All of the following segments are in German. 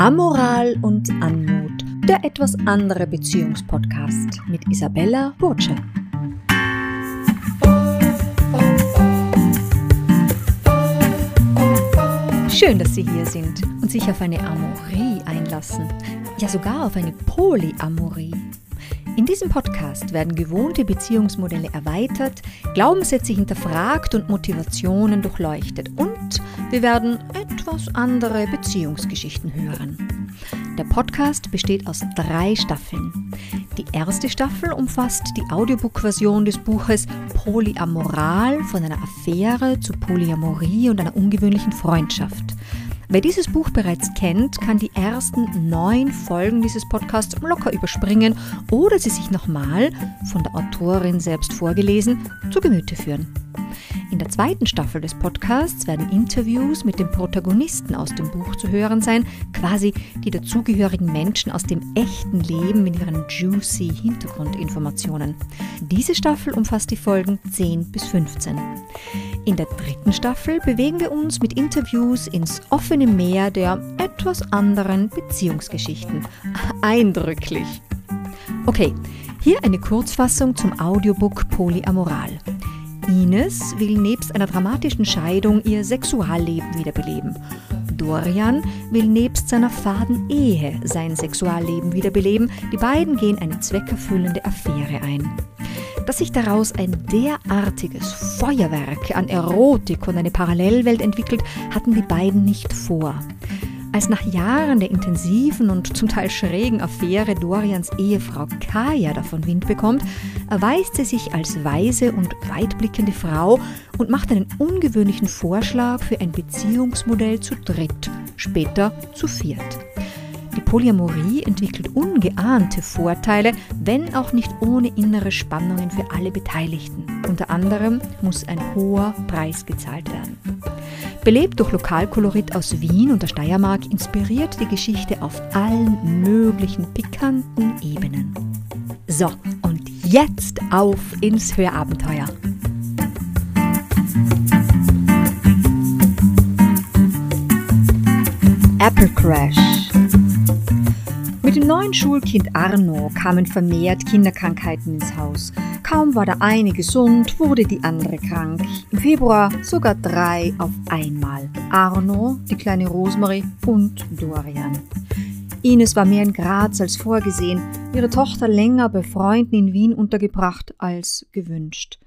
Amoral und Anmut, der etwas andere Beziehungspodcast mit Isabella Burtsche. Schön, dass Sie hier sind und sich auf eine Amorie einlassen. Ja, sogar auf eine Polyamorie. In diesem Podcast werden gewohnte Beziehungsmodelle erweitert, Glaubenssätze hinterfragt und Motivationen durchleuchtet und wir werden etwas andere Beziehungsgeschichten hören. Der Podcast besteht aus drei Staffeln. Die erste Staffel umfasst die Audiobook-Version des Buches Polyamoral von einer Affäre zu Polyamorie und einer ungewöhnlichen Freundschaft. Wer dieses Buch bereits kennt, kann die ersten neun Folgen dieses Podcasts locker überspringen oder sie sich nochmal, von der Autorin selbst vorgelesen, zu Gemüte führen. In der zweiten Staffel des Podcasts werden Interviews mit den Protagonisten aus dem Buch zu hören sein, quasi die dazugehörigen Menschen aus dem echten Leben mit ihren juicy Hintergrundinformationen. Diese Staffel umfasst die Folgen 10 bis 15. In der dritten Staffel bewegen wir uns mit Interviews ins offene Meer der etwas anderen Beziehungsgeschichten. Eindrücklich. Okay, hier eine Kurzfassung zum Audiobook Polyamoral. Ines will nebst einer dramatischen Scheidung ihr Sexualleben wiederbeleben. Dorian will nebst seiner faden Ehe sein Sexualleben wiederbeleben. Die beiden gehen eine zweckerfüllende Affäre ein. Dass sich daraus ein derartiges Feuerwerk an Erotik und eine Parallelwelt entwickelt, hatten die beiden nicht vor. Als nach Jahren der intensiven und zum Teil schrägen Affäre Dorians Ehefrau Kaya davon Wind bekommt, erweist sie sich als weise und weitblickende Frau und macht einen ungewöhnlichen Vorschlag für ein Beziehungsmodell zu dritt, später zu viert. Die Polyamorie entwickelt ungeahnte Vorteile, wenn auch nicht ohne innere Spannungen für alle Beteiligten. Unter anderem muss ein hoher Preis gezahlt werden. Belebt durch Lokalkolorit aus Wien und der Steiermark inspiriert die Geschichte auf allen möglichen pikanten Ebenen. So, und jetzt auf ins Hörabenteuer. Apple Crash mit dem neuen Schulkind Arno kamen vermehrt Kinderkrankheiten ins Haus. Kaum war der eine gesund, wurde die andere krank. Im Februar sogar drei auf einmal. Arno, die kleine Rosemarie und Dorian. Ines war mehr in Graz als vorgesehen, ihre Tochter länger bei Freunden in Wien untergebracht als gewünscht.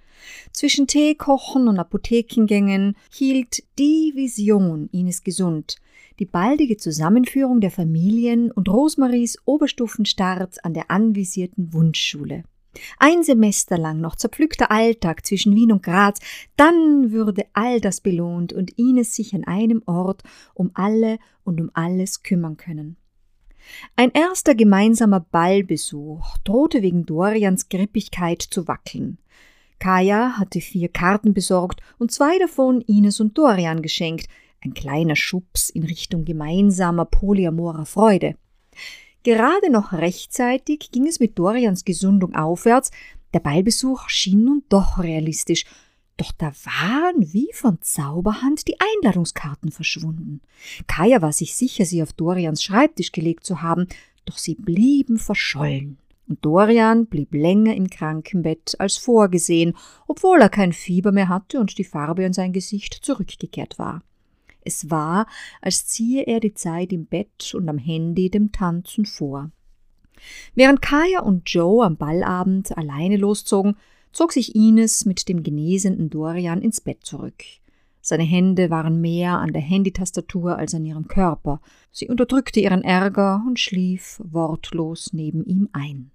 Zwischen Teekochen und Apothekengängen hielt die Vision Ines gesund, die baldige Zusammenführung der Familien und Rosemaries Oberstufenstart an der anvisierten Wunschschule. Ein Semester lang noch zerpflückter Alltag zwischen Wien und Graz, dann würde all das belohnt und Ines sich an einem Ort um alle und um alles kümmern können. Ein erster gemeinsamer Ballbesuch drohte wegen Dorians Grippigkeit zu wackeln. Kaya hatte vier Karten besorgt und zwei davon Ines und Dorian geschenkt, ein kleiner Schubs in Richtung gemeinsamer polyamorer Freude. Gerade noch rechtzeitig ging es mit Dorians Gesundung aufwärts, der Ballbesuch schien nun doch realistisch, doch da waren wie von Zauberhand die Einladungskarten verschwunden. Kaya war sich sicher, sie auf Dorians Schreibtisch gelegt zu haben, doch sie blieben verschollen. Und Dorian blieb länger im Krankenbett als vorgesehen, obwohl er kein Fieber mehr hatte und die Farbe an sein Gesicht zurückgekehrt war. Es war, als ziehe er die Zeit im Bett und am Handy dem Tanzen vor. Während Kaya und Joe am Ballabend alleine loszogen, zog sich Ines mit dem genesenden Dorian ins Bett zurück. Seine Hände waren mehr an der Handytastatur als an ihrem Körper. Sie unterdrückte ihren Ärger und schlief wortlos neben ihm ein.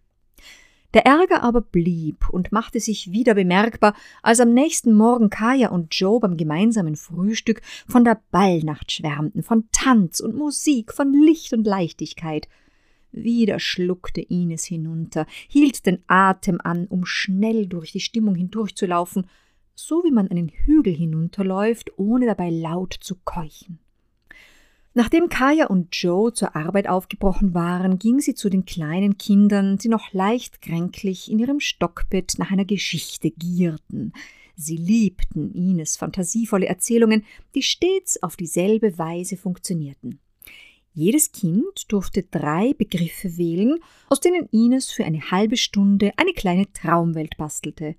Der Ärger aber blieb und machte sich wieder bemerkbar, als am nächsten Morgen Kaya und Joe beim gemeinsamen Frühstück von der Ballnacht schwärmten, von Tanz und Musik, von Licht und Leichtigkeit. Wieder schluckte Ines hinunter, hielt den Atem an, um schnell durch die Stimmung hindurchzulaufen, so wie man einen Hügel hinunterläuft, ohne dabei laut zu keuchen. Nachdem Kaya und Joe zur Arbeit aufgebrochen waren, ging sie zu den kleinen Kindern, die noch leicht kränklich in ihrem Stockbett nach einer Geschichte gierten. Sie liebten Ines fantasievolle Erzählungen, die stets auf dieselbe Weise funktionierten. Jedes Kind durfte drei Begriffe wählen, aus denen Ines für eine halbe Stunde eine kleine Traumwelt bastelte.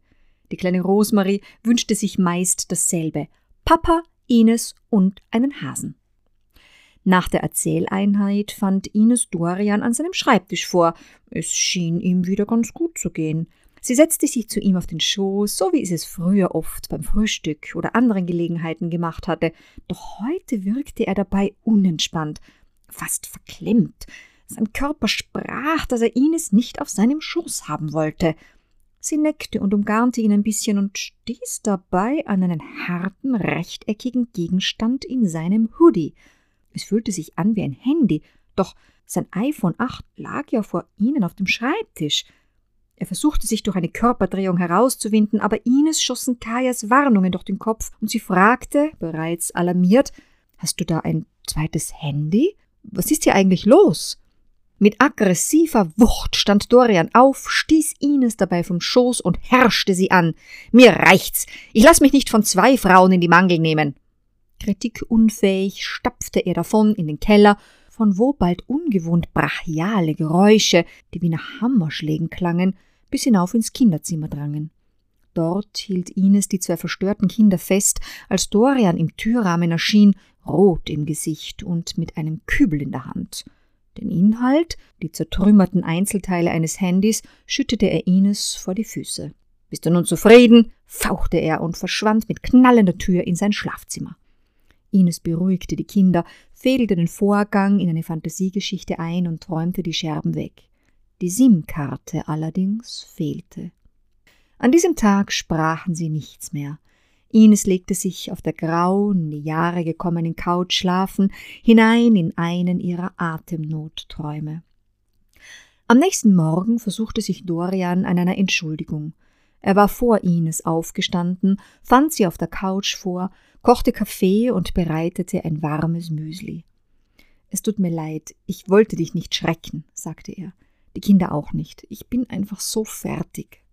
Die kleine Rosemarie wünschte sich meist dasselbe: Papa, Ines und einen Hasen. Nach der Erzähleinheit fand Ines Dorian an seinem Schreibtisch vor. Es schien ihm wieder ganz gut zu gehen. Sie setzte sich zu ihm auf den Schoß, so wie es es früher oft beim Frühstück oder anderen Gelegenheiten gemacht hatte, doch heute wirkte er dabei unentspannt, fast verklemmt. Sein Körper sprach, dass er Ines nicht auf seinem Schoß haben wollte. Sie neckte und umgarnte ihn ein bisschen und stieß dabei an einen harten, rechteckigen Gegenstand in seinem Hoodie. Es fühlte sich an wie ein Handy, doch sein iPhone 8 lag ja vor ihnen auf dem Schreibtisch. Er versuchte sich durch eine Körperdrehung herauszuwinden, aber Ines schossen Kajas Warnungen durch den Kopf und sie fragte, bereits alarmiert, Hast du da ein zweites Handy? Was ist hier eigentlich los? Mit aggressiver Wucht stand Dorian auf, stieß Ines dabei vom Schoß und herrschte sie an. Mir reicht's. Ich lass mich nicht von zwei Frauen in die Mangel nehmen. Kritikunfähig stapfte er davon in den Keller, von wo bald ungewohnt brachiale Geräusche, die wie nach Hammerschlägen klangen, bis hinauf ins Kinderzimmer drangen. Dort hielt Ines die zwei verstörten Kinder fest, als Dorian im Türrahmen erschien, rot im Gesicht und mit einem Kübel in der Hand. Den Inhalt, die zertrümmerten Einzelteile eines Handys, schüttete er Ines vor die Füße. Bist du nun zufrieden? fauchte er und verschwand mit knallender Tür in sein Schlafzimmer. Ines beruhigte die Kinder, fädelte den Vorgang in eine Fantasiegeschichte ein und träumte die Scherben weg. Die SIM-Karte allerdings fehlte. An diesem Tag sprachen sie nichts mehr. Ines legte sich auf der grauen, in die Jahre gekommenen Couch schlafen, hinein in einen ihrer Atemnotträume. Am nächsten Morgen versuchte sich Dorian an einer Entschuldigung. Er war vor Ines aufgestanden, fand sie auf der Couch vor, kochte Kaffee und bereitete ein warmes Müsli. Es tut mir leid, ich wollte dich nicht schrecken, sagte er. Die Kinder auch nicht. Ich bin einfach so fertig.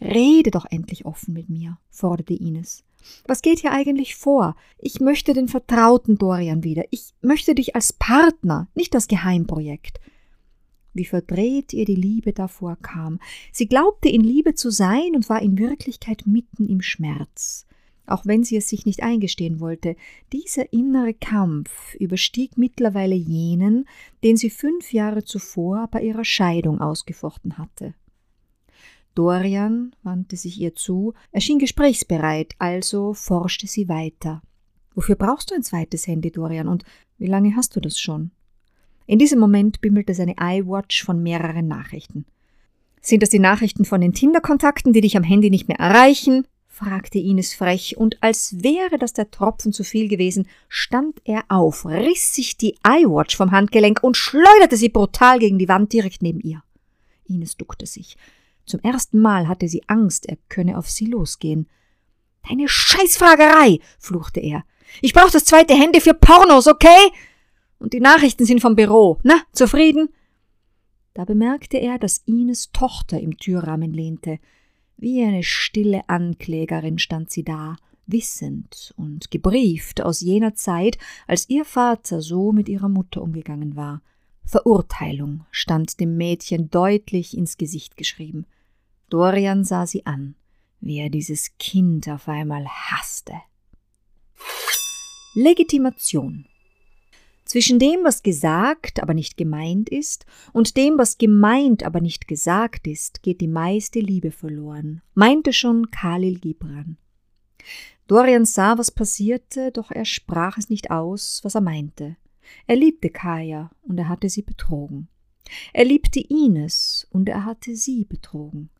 Rede doch endlich offen mit mir, forderte Ines. Was geht hier eigentlich vor? Ich möchte den vertrauten Dorian wieder. Ich möchte dich als Partner, nicht als Geheimprojekt. Wie verdreht ihr die Liebe davor kam. Sie glaubte in Liebe zu sein und war in Wirklichkeit mitten im Schmerz. Auch wenn sie es sich nicht eingestehen wollte, dieser innere Kampf überstieg mittlerweile jenen, den sie fünf Jahre zuvor bei ihrer Scheidung ausgefochten hatte. Dorian wandte sich ihr zu, erschien gesprächsbereit, also forschte sie weiter. Wofür brauchst du ein zweites Handy, Dorian, und wie lange hast du das schon? In diesem Moment bimmelte seine iWatch von mehreren Nachrichten. Sind das die Nachrichten von den Tinder-Kontakten, die dich am Handy nicht mehr erreichen? Fragte Ines frech, und als wäre das der Tropfen zu viel gewesen, stand er auf, riss sich die iWatch vom Handgelenk und schleuderte sie brutal gegen die Wand direkt neben ihr. Ines duckte sich. Zum ersten Mal hatte sie Angst, er könne auf sie losgehen. Deine Scheißfragerei, fluchte er. Ich brauch das zweite Handy für Pornos, okay? Und die Nachrichten sind vom Büro. Na, zufrieden? Da bemerkte er, dass Ines Tochter im Türrahmen lehnte. Wie eine stille Anklägerin stand sie da, wissend und gebrieft aus jener Zeit, als ihr Vater so mit ihrer Mutter umgegangen war. Verurteilung stand dem Mädchen deutlich ins Gesicht geschrieben. Dorian sah sie an, wie er dieses Kind auf einmal hasste. Legitimation zwischen dem, was gesagt, aber nicht gemeint ist, und dem, was gemeint, aber nicht gesagt ist, geht die meiste Liebe verloren, meinte schon Khalil Gibran. Dorian sah, was passierte, doch er sprach es nicht aus, was er meinte. Er liebte Kaya und er hatte sie betrogen. Er liebte Ines und er hatte sie betrogen.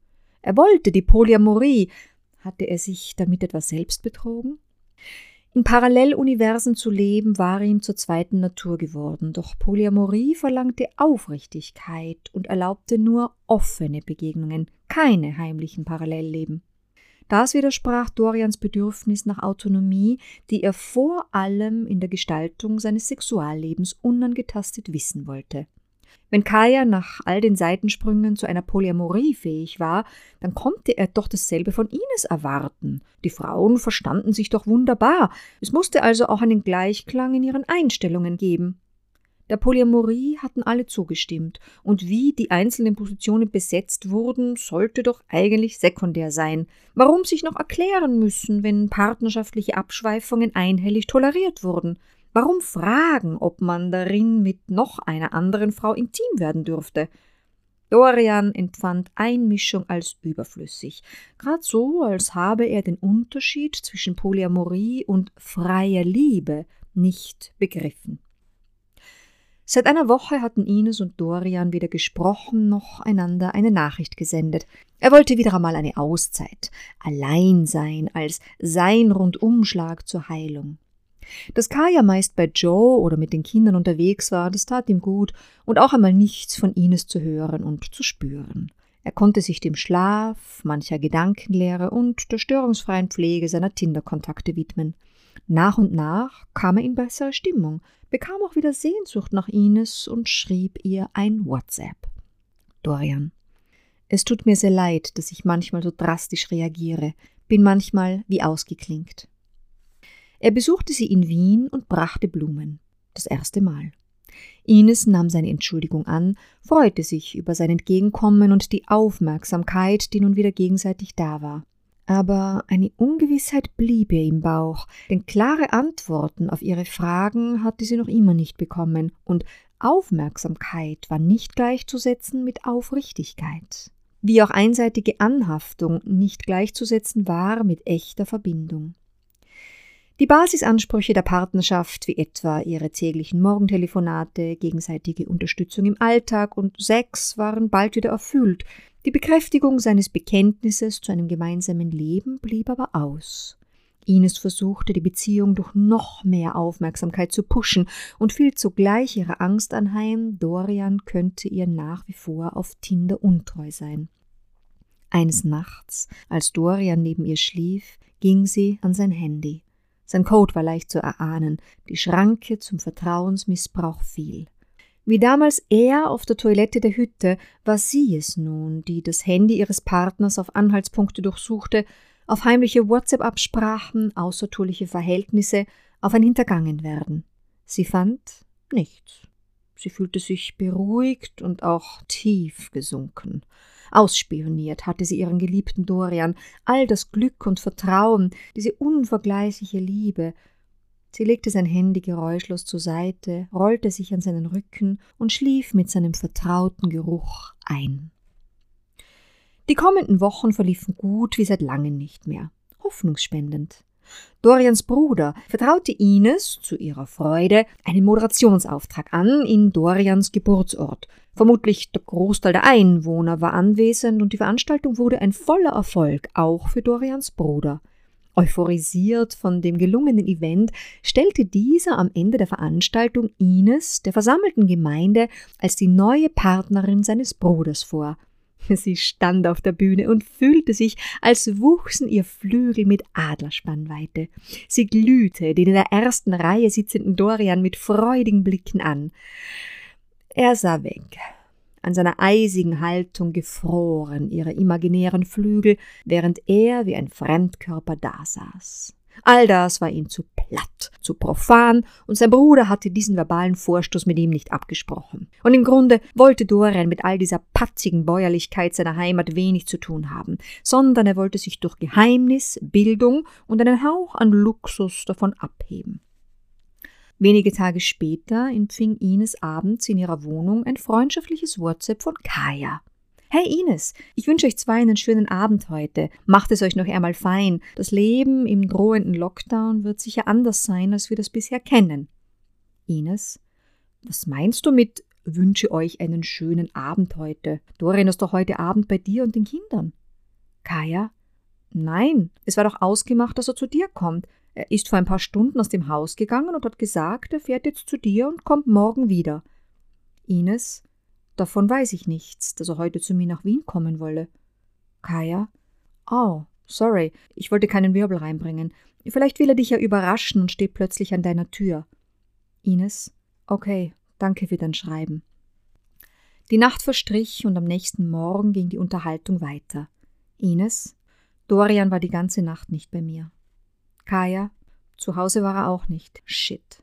Er wollte die Polyamorie. Hatte er sich damit etwas selbst betrogen? In Paralleluniversen zu leben war ihm zur zweiten Natur geworden, doch Polyamorie verlangte Aufrichtigkeit und erlaubte nur offene Begegnungen, keine heimlichen Parallelleben. Das widersprach Dorians Bedürfnis nach Autonomie, die er vor allem in der Gestaltung seines Sexuallebens unangetastet wissen wollte. Wenn Kaya nach all den Seitensprüngen zu einer Polyamorie fähig war, dann konnte er doch dasselbe von Ines erwarten. Die Frauen verstanden sich doch wunderbar. Es musste also auch einen Gleichklang in ihren Einstellungen geben. Der Polyamorie hatten alle zugestimmt, und wie die einzelnen Positionen besetzt wurden, sollte doch eigentlich sekundär sein. Warum sich noch erklären müssen, wenn partnerschaftliche Abschweifungen einhellig toleriert wurden? Warum fragen, ob man darin mit noch einer anderen Frau intim werden dürfte? Dorian empfand Einmischung als überflüssig, grad so, als habe er den Unterschied zwischen Polyamorie und freier Liebe nicht begriffen. Seit einer Woche hatten Ines und Dorian weder gesprochen noch einander eine Nachricht gesendet. Er wollte wieder einmal eine Auszeit, allein sein als sein Rundumschlag zur Heilung. Dass Kaya meist bei Joe oder mit den Kindern unterwegs war, das tat ihm gut, und auch einmal nichts von Ines zu hören und zu spüren. Er konnte sich dem Schlaf, mancher Gedankenlehre und der störungsfreien Pflege seiner Tinder-Kontakte widmen. Nach und nach kam er in bessere Stimmung, bekam auch wieder Sehnsucht nach Ines und schrieb ihr ein WhatsApp. Dorian. Es tut mir sehr leid, dass ich manchmal so drastisch reagiere, bin manchmal wie ausgeklinkt. Er besuchte sie in Wien und brachte Blumen. Das erste Mal. Ines nahm seine Entschuldigung an, freute sich über sein Entgegenkommen und die Aufmerksamkeit, die nun wieder gegenseitig da war. Aber eine Ungewissheit blieb ihr im Bauch, denn klare Antworten auf ihre Fragen hatte sie noch immer nicht bekommen, und Aufmerksamkeit war nicht gleichzusetzen mit Aufrichtigkeit. Wie auch einseitige Anhaftung nicht gleichzusetzen war mit echter Verbindung. Die Basisansprüche der Partnerschaft, wie etwa ihre täglichen Morgentelefonate, gegenseitige Unterstützung im Alltag und Sex, waren bald wieder erfüllt. Die Bekräftigung seines Bekenntnisses zu einem gemeinsamen Leben blieb aber aus. Ines versuchte, die Beziehung durch noch mehr Aufmerksamkeit zu pushen und fiel zugleich ihrer Angst anheim, Dorian könnte ihr nach wie vor auf Tinder untreu sein. Eines Nachts, als Dorian neben ihr schlief, ging sie an sein Handy. Sein Code war leicht zu erahnen, die Schranke zum Vertrauensmissbrauch fiel. Wie damals er auf der Toilette der Hütte, war sie es nun, die das Handy ihres Partners auf Anhaltspunkte durchsuchte, auf heimliche WhatsApp-Absprachen, außertuliche Verhältnisse, auf ein Hintergangenwerden. Sie fand nichts. Sie fühlte sich beruhigt und auch tief gesunken. Ausspioniert hatte sie ihren geliebten Dorian, all das Glück und Vertrauen, diese unvergleichliche Liebe. Sie legte sein Handy geräuschlos zur Seite, rollte sich an seinen Rücken und schlief mit seinem vertrauten Geruch ein. Die kommenden Wochen verliefen gut wie seit langem nicht mehr, hoffnungsspendend. Dorians Bruder vertraute Ines zu ihrer Freude einen Moderationsauftrag an in Dorians Geburtsort. Vermutlich der Großteil der Einwohner war anwesend und die Veranstaltung wurde ein voller Erfolg, auch für Dorians Bruder. Euphorisiert von dem gelungenen Event stellte dieser am Ende der Veranstaltung Ines der versammelten Gemeinde als die neue Partnerin seines Bruders vor. Sie stand auf der Bühne und fühlte sich, als wuchsen ihr Flügel mit Adlerspannweite. Sie glühte den in der ersten Reihe sitzenden Dorian mit freudigen Blicken an. Er sah weg, an seiner eisigen Haltung gefroren ihre imaginären Flügel, während er wie ein Fremdkörper dasaß. All das war ihm zu platt, zu profan, und sein Bruder hatte diesen verbalen Vorstoß mit ihm nicht abgesprochen. Und im Grunde wollte Dorian mit all dieser patzigen Bäuerlichkeit seiner Heimat wenig zu tun haben, sondern er wollte sich durch Geheimnis, Bildung und einen Hauch an Luxus davon abheben. Wenige Tage später empfing Ines abends in ihrer Wohnung ein freundschaftliches WhatsApp von Kaya. Hey Ines, ich wünsche euch zwei einen schönen Abend heute. Macht es euch noch einmal fein. Das Leben im drohenden Lockdown wird sicher anders sein, als wir das bisher kennen. Ines, was meinst du mit wünsche euch einen schönen Abend heute? Dorian ist doch heute Abend bei dir und den Kindern. Kaya, nein, es war doch ausgemacht, dass er zu dir kommt. Er ist vor ein paar Stunden aus dem Haus gegangen und hat gesagt, er fährt jetzt zu dir und kommt morgen wieder. Ines, Davon weiß ich nichts, dass er heute zu mir nach Wien kommen wolle. Kaya? Oh, sorry, ich wollte keinen Wirbel reinbringen. Vielleicht will er dich ja überraschen und steht plötzlich an deiner Tür. Ines? Okay, danke für dein Schreiben. Die Nacht verstrich und am nächsten Morgen ging die Unterhaltung weiter. Ines? Dorian war die ganze Nacht nicht bei mir. Kaya? Zu Hause war er auch nicht. Shit.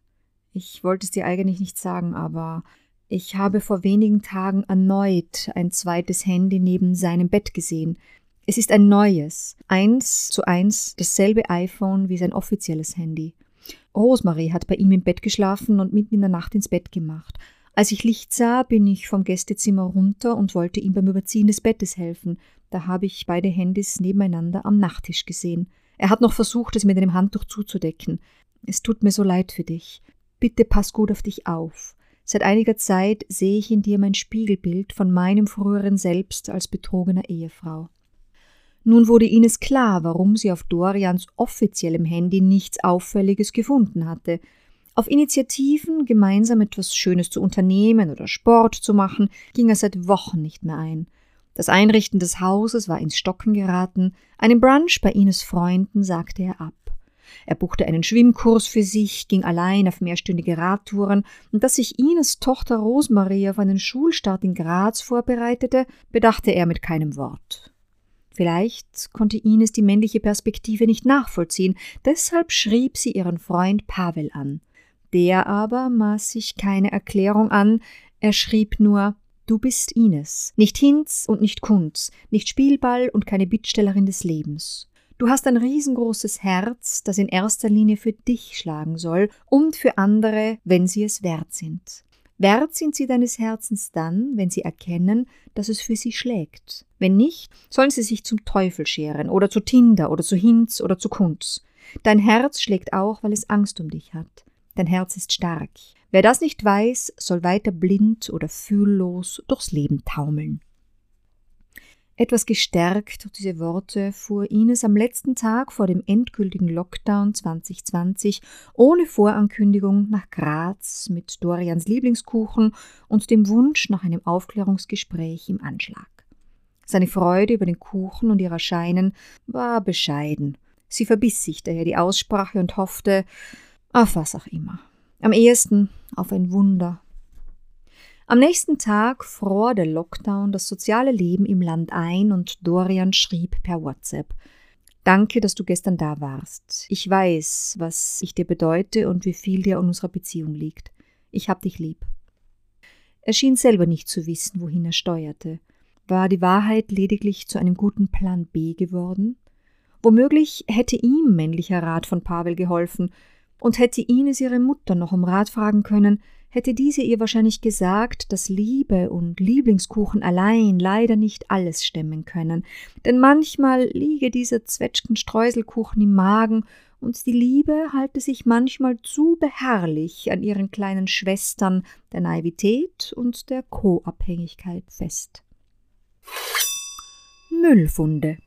Ich wollte es dir eigentlich nicht sagen, aber ich habe vor wenigen Tagen erneut ein zweites Handy neben seinem Bett gesehen. Es ist ein neues, eins zu eins dasselbe iPhone wie sein offizielles Handy. Rosemarie hat bei ihm im Bett geschlafen und mitten in der Nacht ins Bett gemacht. Als ich Licht sah, bin ich vom Gästezimmer runter und wollte ihm beim Überziehen des Bettes helfen. Da habe ich beide Handys nebeneinander am Nachttisch gesehen. Er hat noch versucht, es mit einem Handtuch zuzudecken. Es tut mir so leid für dich. Bitte pass gut auf dich auf. Seit einiger Zeit sehe ich in dir mein Spiegelbild von meinem früheren Selbst als betrogener Ehefrau. Nun wurde Ines klar, warum sie auf Dorians offiziellem Handy nichts Auffälliges gefunden hatte. Auf Initiativen, gemeinsam etwas Schönes zu unternehmen oder Sport zu machen, ging er seit Wochen nicht mehr ein. Das Einrichten des Hauses war ins Stocken geraten, einen Brunch bei Ines Freunden sagte er ab. Er buchte einen Schwimmkurs für sich, ging allein auf mehrstündige Radtouren, und dass sich Ines Tochter Rosmarie auf einen Schulstart in Graz vorbereitete, bedachte er mit keinem Wort. Vielleicht konnte Ines die männliche Perspektive nicht nachvollziehen, deshalb schrieb sie ihren Freund Pavel an. Der aber maß sich keine Erklärung an, er schrieb nur Du bist Ines, nicht Hinz und nicht Kunz, nicht Spielball und keine Bittstellerin des Lebens. Du hast ein riesengroßes Herz, das in erster Linie für dich schlagen soll und für andere, wenn sie es wert sind. Wert sind sie deines Herzens dann, wenn sie erkennen, dass es für sie schlägt. Wenn nicht, sollen sie sich zum Teufel scheren oder zu Tinder oder zu Hinz oder zu Kunz. Dein Herz schlägt auch, weil es Angst um dich hat. Dein Herz ist stark. Wer das nicht weiß, soll weiter blind oder fühllos durchs Leben taumeln. Etwas gestärkt durch diese Worte fuhr Ines am letzten Tag vor dem endgültigen Lockdown 2020 ohne Vorankündigung nach Graz mit Dorians Lieblingskuchen und dem Wunsch nach einem Aufklärungsgespräch im Anschlag. Seine Freude über den Kuchen und ihr Erscheinen war bescheiden. Sie verbiss sich daher die Aussprache und hoffte auf was auch immer. Am ehesten auf ein Wunder am nächsten Tag fror der Lockdown das soziale Leben im Land ein und Dorian schrieb per WhatsApp Danke, dass du gestern da warst. Ich weiß, was ich dir bedeute und wie viel dir an unserer Beziehung liegt. Ich hab dich lieb. Er schien selber nicht zu wissen, wohin er steuerte. War die Wahrheit lediglich zu einem guten Plan B geworden? Womöglich hätte ihm männlicher Rat von Pavel geholfen, und hätte Ines ihre Mutter noch um Rat fragen können, hätte diese ihr wahrscheinlich gesagt, dass Liebe und Lieblingskuchen allein leider nicht alles stemmen können, denn manchmal liege dieser Zwetschgenstreuselkuchen im Magen und die Liebe halte sich manchmal zu beharrlich an ihren kleinen Schwestern der Naivität und der Co-Abhängigkeit fest. Müllfunde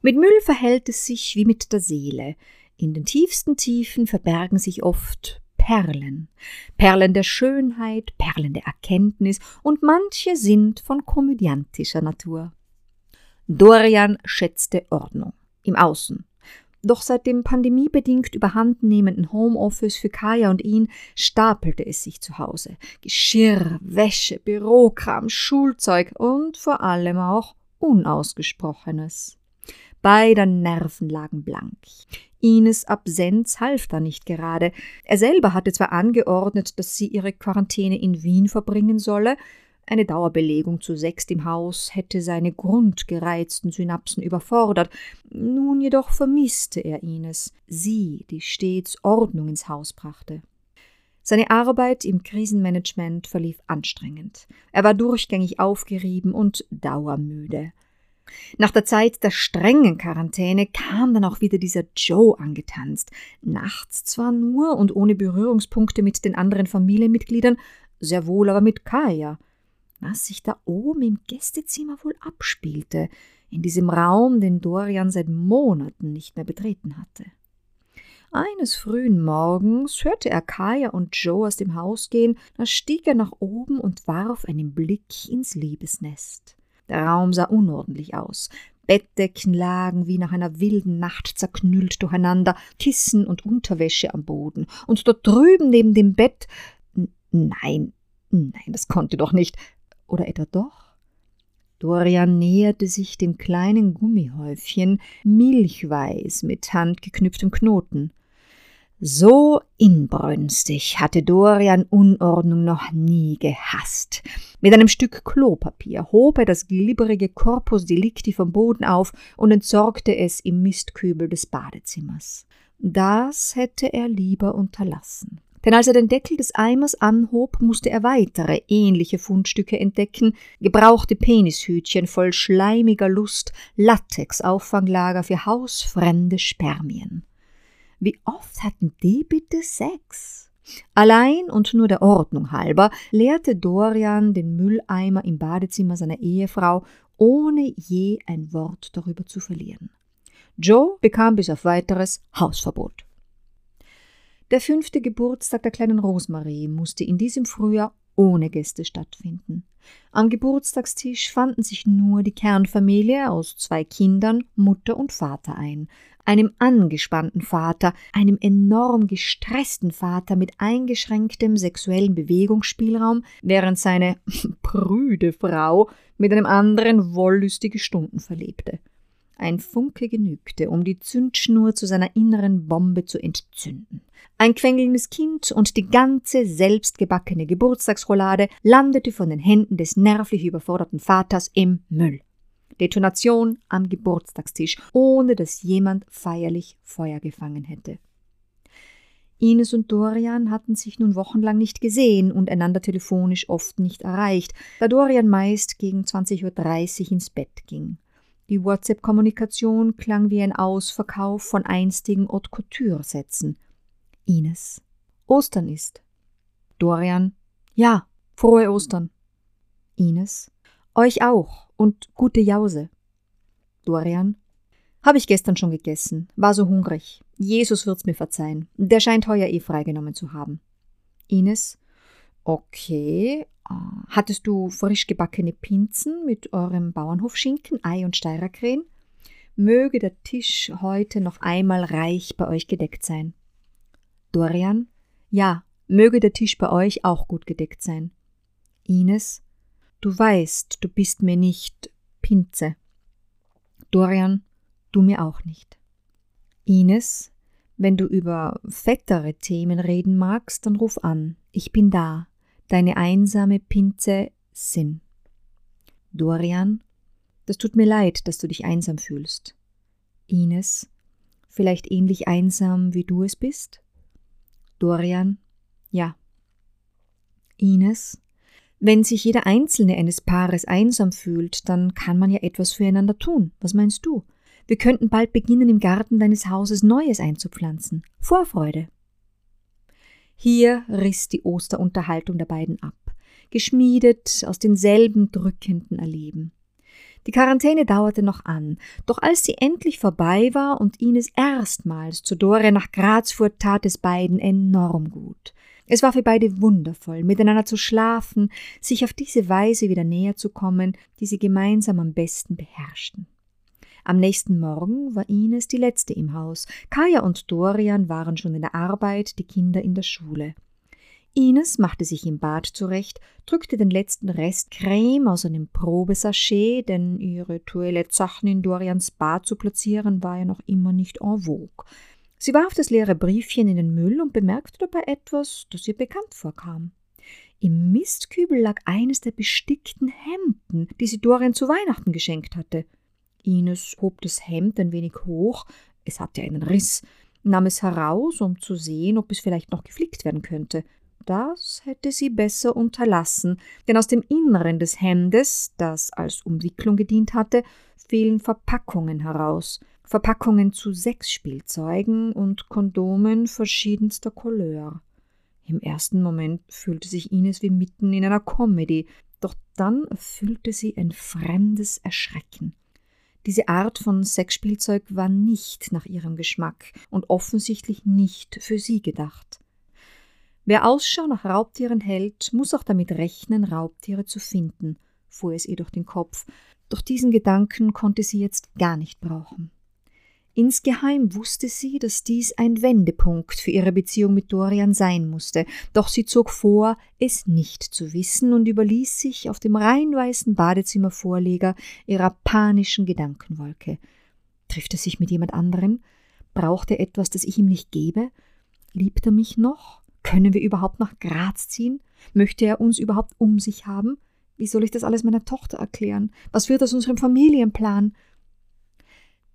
Mit Müll verhält es sich wie mit der Seele. In den tiefsten Tiefen verbergen sich oft Perlen. Perlen der Schönheit, Perlen der Erkenntnis und manche sind von komödiantischer Natur. Dorian schätzte Ordnung im Außen. Doch seit dem pandemiebedingt überhandnehmenden Homeoffice für Kaya und ihn stapelte es sich zu Hause. Geschirr, Wäsche, Bürokram, Schulzeug und vor allem auch Unausgesprochenes. Beider Nerven lagen blank. Ines Absenz half da nicht gerade. Er selber hatte zwar angeordnet, dass sie ihre Quarantäne in Wien verbringen solle, eine Dauerbelegung zu sechst im Haus hätte seine grundgereizten Synapsen überfordert. Nun jedoch vermisste er Ines, sie, die stets Ordnung ins Haus brachte. Seine Arbeit im Krisenmanagement verlief anstrengend. Er war durchgängig aufgerieben und dauermüde. Nach der Zeit der strengen Quarantäne kam dann auch wieder dieser Joe angetanzt. Nachts zwar nur und ohne Berührungspunkte mit den anderen Familienmitgliedern, sehr wohl aber mit Kaya. Was sich da oben im Gästezimmer wohl abspielte, in diesem Raum, den Dorian seit Monaten nicht mehr betreten hatte. Eines frühen Morgens hörte er Kaya und Joe aus dem Haus gehen, da stieg er nach oben und warf einen Blick ins Liebesnest. Der Raum sah unordentlich aus. Bettdecken lagen wie nach einer wilden Nacht zerknüllt durcheinander, Kissen und Unterwäsche am Boden. Und dort drüben neben dem Bett. Nein, nein, das konnte doch nicht. Oder etwa doch? Dorian näherte sich dem kleinen Gummihäufchen, milchweiß mit handgeknüpftem Knoten. So inbrünstig hatte Dorian Unordnung noch nie gehasst. Mit einem Stück Klopapier hob er das glibberige Corpus Delicti vom Boden auf und entsorgte es im Mistkübel des Badezimmers. Das hätte er lieber unterlassen. Denn als er den Deckel des Eimers anhob, musste er weitere ähnliche Fundstücke entdecken, gebrauchte Penishütchen voll schleimiger Lust, Latex-Auffanglager für hausfremde Spermien. Wie oft hatten die bitte Sex? Allein und nur der Ordnung halber leerte Dorian den Mülleimer im Badezimmer seiner Ehefrau, ohne je ein Wort darüber zu verlieren. Joe bekam bis auf weiteres Hausverbot. Der fünfte Geburtstag der kleinen Rosemarie musste in diesem Frühjahr ohne Gäste stattfinden. Am Geburtstagstisch fanden sich nur die Kernfamilie aus zwei Kindern, Mutter und Vater ein, einem angespannten Vater, einem enorm gestressten Vater mit eingeschränktem sexuellen Bewegungsspielraum, während seine prüde Frau mit einem anderen wollüstige Stunden verlebte. Ein Funke genügte, um die Zündschnur zu seiner inneren Bombe zu entzünden. Ein quengelndes Kind und die ganze selbstgebackene Geburtstagsroulade landete von den Händen des nervlich überforderten Vaters im Müll. Detonation am Geburtstagstisch, ohne dass jemand feierlich Feuer gefangen hätte. Ines und Dorian hatten sich nun wochenlang nicht gesehen und einander telefonisch oft nicht erreicht, da Dorian meist gegen 20.30 Uhr ins Bett ging. Die WhatsApp-Kommunikation klang wie ein Ausverkauf von einstigen Haute Couture-Sätzen. Ines. Ostern ist. Dorian. Ja, frohe Ostern. Ines. Euch auch und gute Jause. Dorian. Hab ich gestern schon gegessen, war so hungrig. Jesus wird's mir verzeihen. Der scheint heuer eh freigenommen zu haben. Ines. Okay. Ah, hattest du frisch gebackene Pinzen mit eurem Bauernhofschinken, Ei und Steirerkrähen? Möge der Tisch heute noch einmal reich bei euch gedeckt sein. Dorian. Ja, möge der Tisch bei euch auch gut gedeckt sein. Ines. Du weißt, du bist mir nicht Pinze. Dorian, du mir auch nicht. Ines, wenn du über fettere Themen reden magst, dann ruf an. Ich bin da. Deine einsame Pinze Sinn. Dorian, das tut mir leid, dass du dich einsam fühlst. Ines, vielleicht ähnlich einsam, wie du es bist? Dorian, ja. Ines, wenn sich jeder Einzelne eines Paares einsam fühlt, dann kann man ja etwas füreinander tun. Was meinst du? Wir könnten bald beginnen, im Garten deines Hauses Neues einzupflanzen. Vorfreude. Hier riss die Osterunterhaltung der beiden ab, geschmiedet aus denselben drückenden Erleben. Die Quarantäne dauerte noch an, doch als sie endlich vorbei war und Ines erstmals zu Dore nach Graz fuhr, tat es beiden enorm gut. Es war für beide wundervoll, miteinander zu schlafen, sich auf diese Weise wieder näher zu kommen, die sie gemeinsam am besten beherrschten. Am nächsten Morgen war Ines die letzte im Haus. Kaya und Dorian waren schon in der Arbeit, die Kinder in der Schule. Ines machte sich im Bad zurecht, drückte den letzten Rest Creme aus einem Probesachet, denn ihre Toilettsachen in Dorians Bad zu platzieren war ja noch immer nicht en vogue. Sie warf das leere Briefchen in den Müll und bemerkte dabei etwas, das ihr bekannt vorkam. Im Mistkübel lag eines der bestickten Hemden, die sie Dorian zu Weihnachten geschenkt hatte. Ines hob das Hemd ein wenig hoch, es hatte einen Riss, nahm es heraus, um zu sehen, ob es vielleicht noch geflickt werden könnte. Das hätte sie besser unterlassen, denn aus dem Inneren des Hemdes, das als Umwicklung gedient hatte, fielen Verpackungen heraus. Verpackungen zu Sexspielzeugen und Kondomen verschiedenster Couleur. Im ersten Moment fühlte sich Ines wie mitten in einer Comedy, doch dann fühlte sie ein fremdes Erschrecken. Diese Art von Sexspielzeug war nicht nach ihrem Geschmack und offensichtlich nicht für sie gedacht. Wer Ausschau nach Raubtieren hält, muss auch damit rechnen, Raubtiere zu finden, fuhr es ihr durch den Kopf, doch diesen Gedanken konnte sie jetzt gar nicht brauchen. Insgeheim wusste sie, dass dies ein Wendepunkt für ihre Beziehung mit Dorian sein musste, doch sie zog vor, es nicht zu wissen und überließ sich auf dem reinweißen Badezimmervorleger ihrer panischen Gedankenwolke. Trifft er sich mit jemand anderen? Braucht er etwas, das ich ihm nicht gebe? Liebt er mich noch? Können wir überhaupt nach Graz ziehen? Möchte er uns überhaupt um sich haben? Wie soll ich das alles meiner Tochter erklären? Was wird aus unserem Familienplan?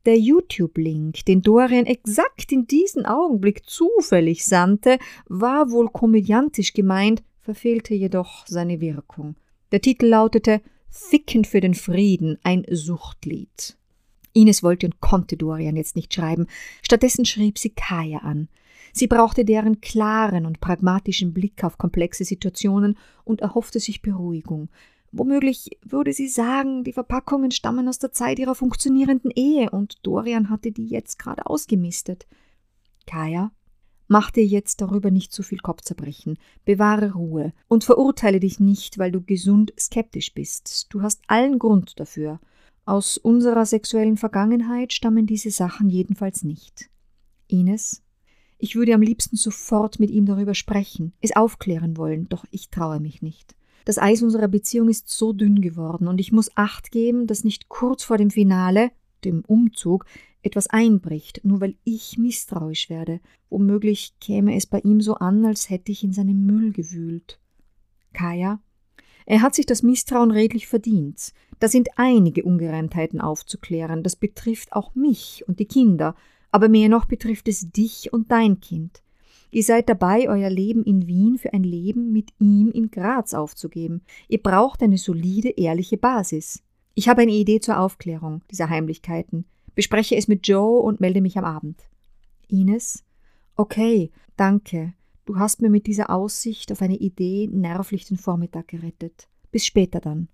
Der YouTube-Link, den Dorian exakt in diesem Augenblick zufällig sandte, war wohl komödiantisch gemeint, verfehlte jedoch seine Wirkung. Der Titel lautete Ficken für den Frieden, ein Suchtlied. Ines wollte und konnte Dorian jetzt nicht schreiben. Stattdessen schrieb sie Kaya an. Sie brauchte deren klaren und pragmatischen Blick auf komplexe Situationen und erhoffte sich Beruhigung. Womöglich würde sie sagen, die Verpackungen stammen aus der Zeit ihrer funktionierenden Ehe und Dorian hatte die jetzt gerade ausgemistet. Kaya, mach dir jetzt darüber nicht zu viel Kopfzerbrechen, bewahre Ruhe und verurteile dich nicht, weil du gesund skeptisch bist. Du hast allen Grund dafür. Aus unserer sexuellen Vergangenheit stammen diese Sachen jedenfalls nicht. Ines, ich würde am liebsten sofort mit ihm darüber sprechen, es aufklären wollen, doch ich traue mich nicht. Das Eis unserer Beziehung ist so dünn geworden und ich muss Acht geben, dass nicht kurz vor dem Finale, dem Umzug, etwas einbricht, nur weil ich misstrauisch werde. Womöglich käme es bei ihm so an, als hätte ich in seinem Müll gewühlt. Kaya, er hat sich das Misstrauen redlich verdient. Da sind einige Ungereimtheiten aufzuklären. Das betrifft auch mich und die Kinder, aber mehr noch betrifft es dich und dein Kind. Ihr seid dabei, euer Leben in Wien für ein Leben mit ihm in Graz aufzugeben. Ihr braucht eine solide, ehrliche Basis. Ich habe eine Idee zur Aufklärung dieser Heimlichkeiten. Bespreche es mit Joe und melde mich am Abend. Ines? Okay, danke. Du hast mir mit dieser Aussicht auf eine Idee nervlich den Vormittag gerettet. Bis später dann.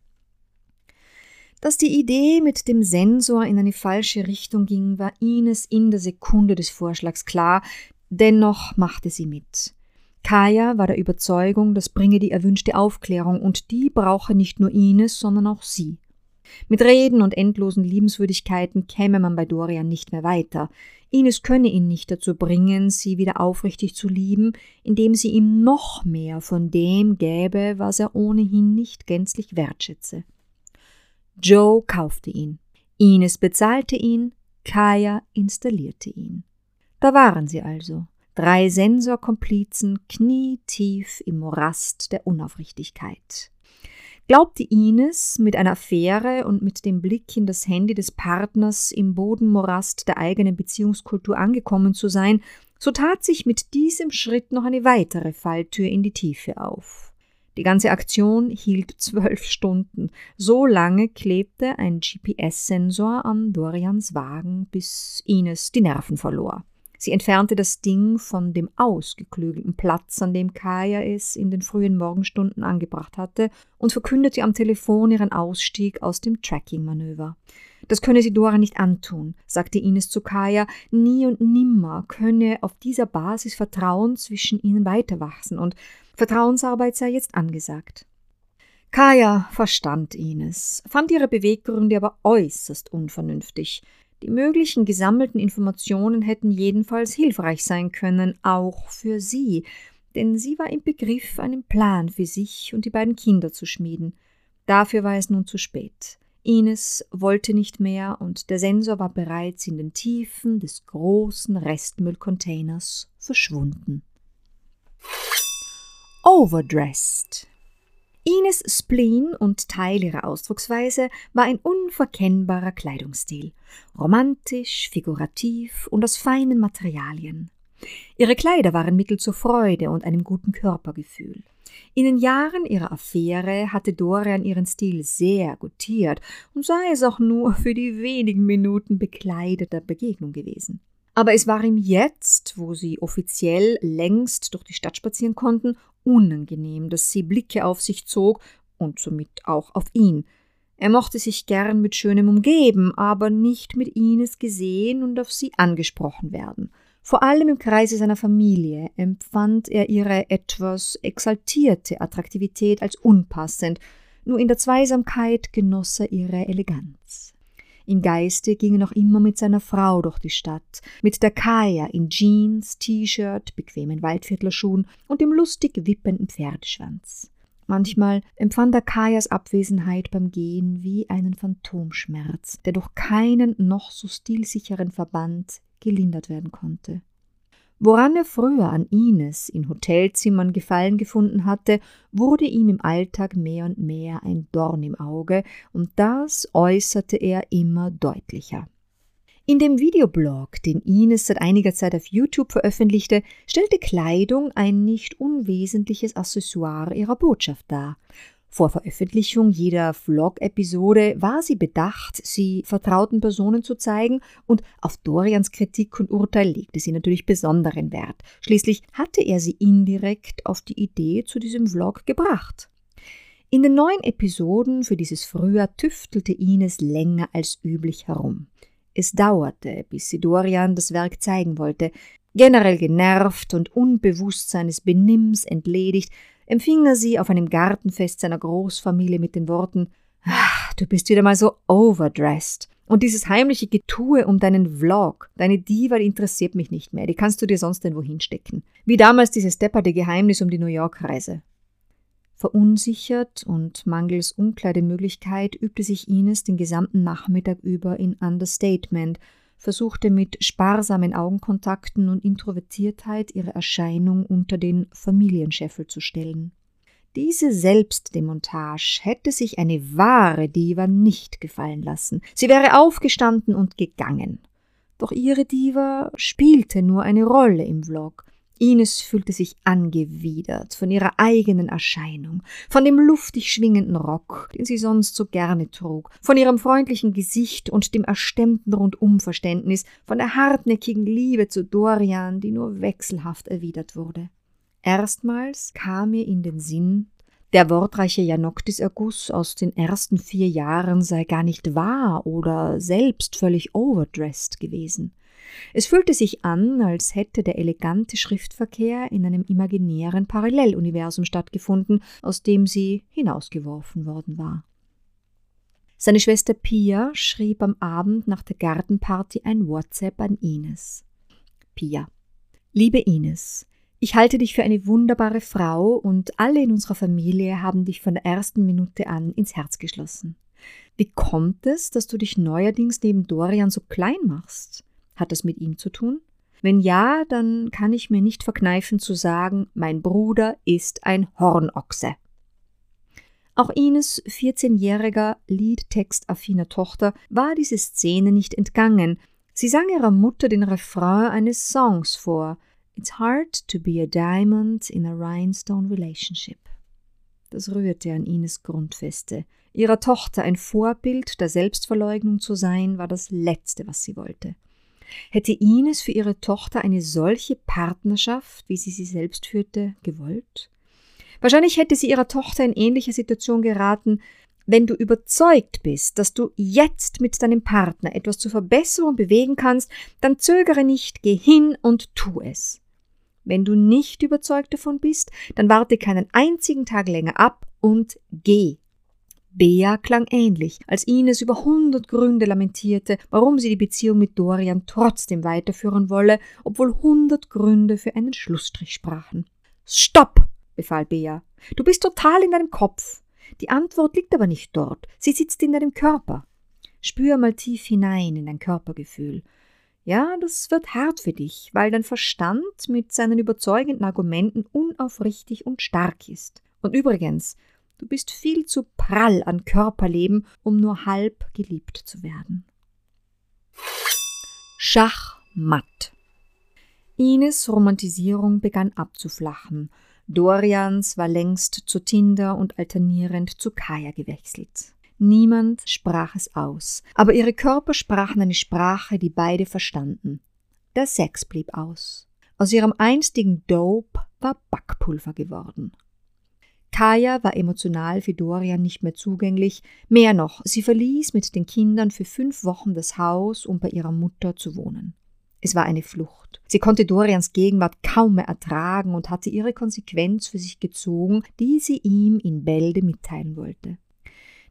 Dass die Idee mit dem Sensor in eine falsche Richtung ging, war Ines in der Sekunde des Vorschlags klar, Dennoch machte sie mit. Kaya war der Überzeugung, das bringe die erwünschte Aufklärung und die brauche nicht nur Ines, sondern auch sie. Mit Reden und endlosen Liebenswürdigkeiten käme man bei Dorian nicht mehr weiter. Ines könne ihn nicht dazu bringen, sie wieder aufrichtig zu lieben, indem sie ihm noch mehr von dem gäbe, was er ohnehin nicht gänzlich wertschätze. Joe kaufte ihn. Ines bezahlte ihn, Kaya installierte ihn. Da waren sie also, drei Sensorkomplizen knietief im Morast der Unaufrichtigkeit. Glaubte Ines, mit einer Affäre und mit dem Blick in das Handy des Partners im Bodenmorast der eigenen Beziehungskultur angekommen zu sein, so tat sich mit diesem Schritt noch eine weitere Falltür in die Tiefe auf. Die ganze Aktion hielt zwölf Stunden. So lange klebte ein GPS-Sensor an Dorians Wagen, bis Ines die Nerven verlor. Sie entfernte das Ding von dem ausgeklügelten Platz, an dem Kaya es in den frühen Morgenstunden angebracht hatte, und verkündete am Telefon ihren Ausstieg aus dem Tracking-Manöver. Das könne sie Dora nicht antun, sagte Ines zu Kaya. Nie und nimmer könne auf dieser Basis Vertrauen zwischen ihnen weiterwachsen und Vertrauensarbeit sei jetzt angesagt. Kaya verstand Ines, fand ihre Beweggründe aber äußerst unvernünftig. Die möglichen gesammelten Informationen hätten jedenfalls hilfreich sein können, auch für sie, denn sie war im Begriff, einen Plan für sich und die beiden Kinder zu schmieden. Dafür war es nun zu spät. Ines wollte nicht mehr und der Sensor war bereits in den Tiefen des großen Restmüllcontainers verschwunden. Overdressed Ines Spleen und Teil ihrer Ausdrucksweise war ein unverkennbarer Kleidungsstil, romantisch, figurativ und aus feinen Materialien. Ihre Kleider waren Mittel zur Freude und einem guten Körpergefühl. In den Jahren ihrer Affäre hatte Dorian ihren Stil sehr gutiert und sei es auch nur für die wenigen Minuten bekleideter Begegnung gewesen. Aber es war ihm jetzt, wo sie offiziell längst durch die Stadt spazieren konnten, unangenehm, dass sie Blicke auf sich zog und somit auch auf ihn. Er mochte sich gern mit Schönem umgeben, aber nicht mit Ines gesehen und auf sie angesprochen werden. Vor allem im Kreise seiner Familie empfand er ihre etwas exaltierte Attraktivität als unpassend, nur in der Zweisamkeit genoss er ihre Eleganz. Im Geiste ging er noch immer mit seiner Frau durch die Stadt, mit der Kaya in Jeans, T-Shirt, bequemen Waldviertlerschuhen und dem lustig wippenden Pferdeschwanz. Manchmal empfand er Kajas Abwesenheit beim Gehen wie einen Phantomschmerz, der durch keinen noch so stilsicheren Verband gelindert werden konnte. Woran er früher an Ines in Hotelzimmern Gefallen gefunden hatte, wurde ihm im Alltag mehr und mehr ein Dorn im Auge, und das äußerte er immer deutlicher. In dem Videoblog, den Ines seit einiger Zeit auf YouTube veröffentlichte, stellte Kleidung ein nicht unwesentliches Accessoire ihrer Botschaft dar. Vor Veröffentlichung jeder Vlog-Episode war sie bedacht, sie vertrauten Personen zu zeigen und auf Dorians Kritik und Urteil legte sie natürlich besonderen Wert. Schließlich hatte er sie indirekt auf die Idee zu diesem Vlog gebracht. In den neuen Episoden für dieses Frühjahr tüftelte Ines länger als üblich herum. Es dauerte, bis sie Dorian das Werk zeigen wollte. Generell genervt und unbewusst seines Benimms entledigt, empfing er sie auf einem Gartenfest seiner Großfamilie mit den Worten Ach, du bist wieder mal so overdressed. Und dieses heimliche Getue um deinen Vlog, deine Diva, interessiert mich nicht mehr, die kannst du dir sonst irgendwo hinstecken. Wie damals dieses depperte Geheimnis um die New York-Reise. Verunsichert und mangels Umkleidemöglichkeit übte sich Ines den gesamten Nachmittag über in Understatement versuchte mit sparsamen Augenkontakten und Introvertiertheit ihre Erscheinung unter den Familienscheffel zu stellen. Diese Selbstdemontage hätte sich eine wahre Diva nicht gefallen lassen. Sie wäre aufgestanden und gegangen. Doch ihre Diva spielte nur eine Rolle im Vlog. Ines fühlte sich angewidert von ihrer eigenen Erscheinung, von dem luftig schwingenden Rock, den sie sonst so gerne trug, von ihrem freundlichen Gesicht und dem erstemmten Rundumverständnis, von der hartnäckigen Liebe zu Dorian, die nur wechselhaft erwidert wurde. Erstmals kam mir in den Sinn, der wortreiche Janoktis-Erguss aus den ersten vier Jahren sei gar nicht wahr oder selbst völlig overdressed gewesen. Es fühlte sich an, als hätte der elegante Schriftverkehr in einem imaginären Paralleluniversum stattgefunden, aus dem sie hinausgeworfen worden war. Seine Schwester Pia schrieb am Abend nach der Gartenparty ein WhatsApp an Ines. Pia. Liebe Ines, ich halte dich für eine wunderbare Frau und alle in unserer Familie haben dich von der ersten Minute an ins Herz geschlossen. Wie kommt es, dass du dich neuerdings neben Dorian so klein machst? Hat es mit ihm zu tun? Wenn ja, dann kann ich mir nicht verkneifen zu sagen, mein Bruder ist ein Hornochse. Auch Ines 14-jähriger liedtextaffiner Tochter war diese Szene nicht entgangen. Sie sang ihrer Mutter den Refrain eines Songs vor. It's hard to be a diamond in a rhinestone relationship. Das rührte an Ines Grundfeste. Ihrer Tochter ein Vorbild der Selbstverleugnung zu sein, war das Letzte, was sie wollte. Hätte Ines für ihre Tochter eine solche Partnerschaft, wie sie sie selbst führte, gewollt? Wahrscheinlich hätte sie ihrer Tochter in ähnlicher Situation geraten, wenn du überzeugt bist, dass du jetzt mit deinem Partner etwas zur Verbesserung bewegen kannst, dann zögere nicht, geh hin und tu es. Wenn du nicht überzeugt davon bist, dann warte keinen einzigen Tag länger ab und geh. Bea klang ähnlich, als Ines über hundert Gründe lamentierte, warum sie die Beziehung mit Dorian trotzdem weiterführen wolle, obwohl hundert Gründe für einen Schlussstrich sprachen. Stopp! befahl Bea. Du bist total in deinem Kopf. Die Antwort liegt aber nicht dort, sie sitzt in deinem Körper. Spür mal tief hinein in dein Körpergefühl. Ja, das wird hart für dich, weil dein Verstand mit seinen überzeugenden Argumenten unaufrichtig und stark ist. Und übrigens, Du bist viel zu prall an Körperleben, um nur halb geliebt zu werden. Schachmatt. Ines Romantisierung begann abzuflachen. Dorians war längst zu Tinder und alternierend zu Kaya gewechselt. Niemand sprach es aus, aber ihre Körper sprachen eine Sprache, die beide verstanden. Der Sex blieb aus. Aus ihrem einstigen Dope war Backpulver geworden. Kaya war emotional für Dorian nicht mehr zugänglich. Mehr noch, sie verließ mit den Kindern für fünf Wochen das Haus, um bei ihrer Mutter zu wohnen. Es war eine Flucht. Sie konnte Dorians Gegenwart kaum mehr ertragen und hatte ihre Konsequenz für sich gezogen, die sie ihm in Bälde mitteilen wollte.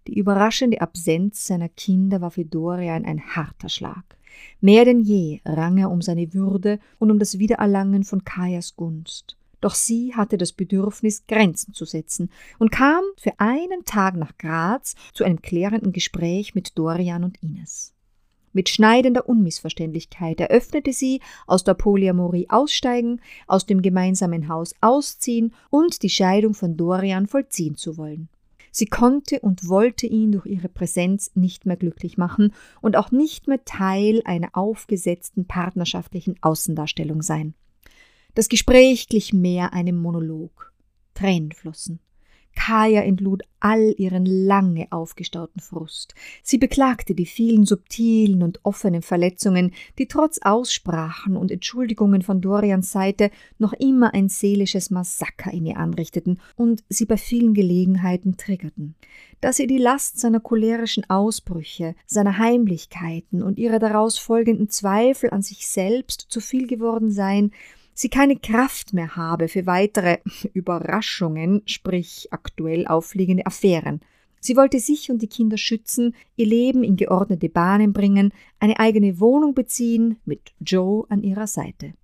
Die überraschende Absenz seiner Kinder war für Dorian ein harter Schlag. Mehr denn je rang er um seine Würde und um das Wiedererlangen von Kajas Gunst. Doch sie hatte das Bedürfnis, Grenzen zu setzen und kam für einen Tag nach Graz zu einem klärenden Gespräch mit Dorian und Ines. Mit schneidender Unmissverständlichkeit eröffnete sie, aus der Polyamorie aussteigen, aus dem gemeinsamen Haus ausziehen und die Scheidung von Dorian vollziehen zu wollen. Sie konnte und wollte ihn durch ihre Präsenz nicht mehr glücklich machen und auch nicht mehr Teil einer aufgesetzten partnerschaftlichen Außendarstellung sein. Das Gespräch glich mehr einem Monolog. Tränen flossen. Kaya entlud all ihren lange aufgestauten Frust. Sie beklagte die vielen subtilen und offenen Verletzungen, die trotz Aussprachen und Entschuldigungen von Dorians Seite noch immer ein seelisches Massaker in ihr anrichteten und sie bei vielen Gelegenheiten triggerten. Dass ihr die Last seiner cholerischen Ausbrüche, seiner Heimlichkeiten und ihrer daraus folgenden Zweifel an sich selbst zu viel geworden seien, sie keine Kraft mehr habe für weitere Überraschungen, sprich aktuell auffliegende Affären. Sie wollte sich und die Kinder schützen, ihr Leben in geordnete Bahnen bringen, eine eigene Wohnung beziehen, mit Joe an ihrer Seite.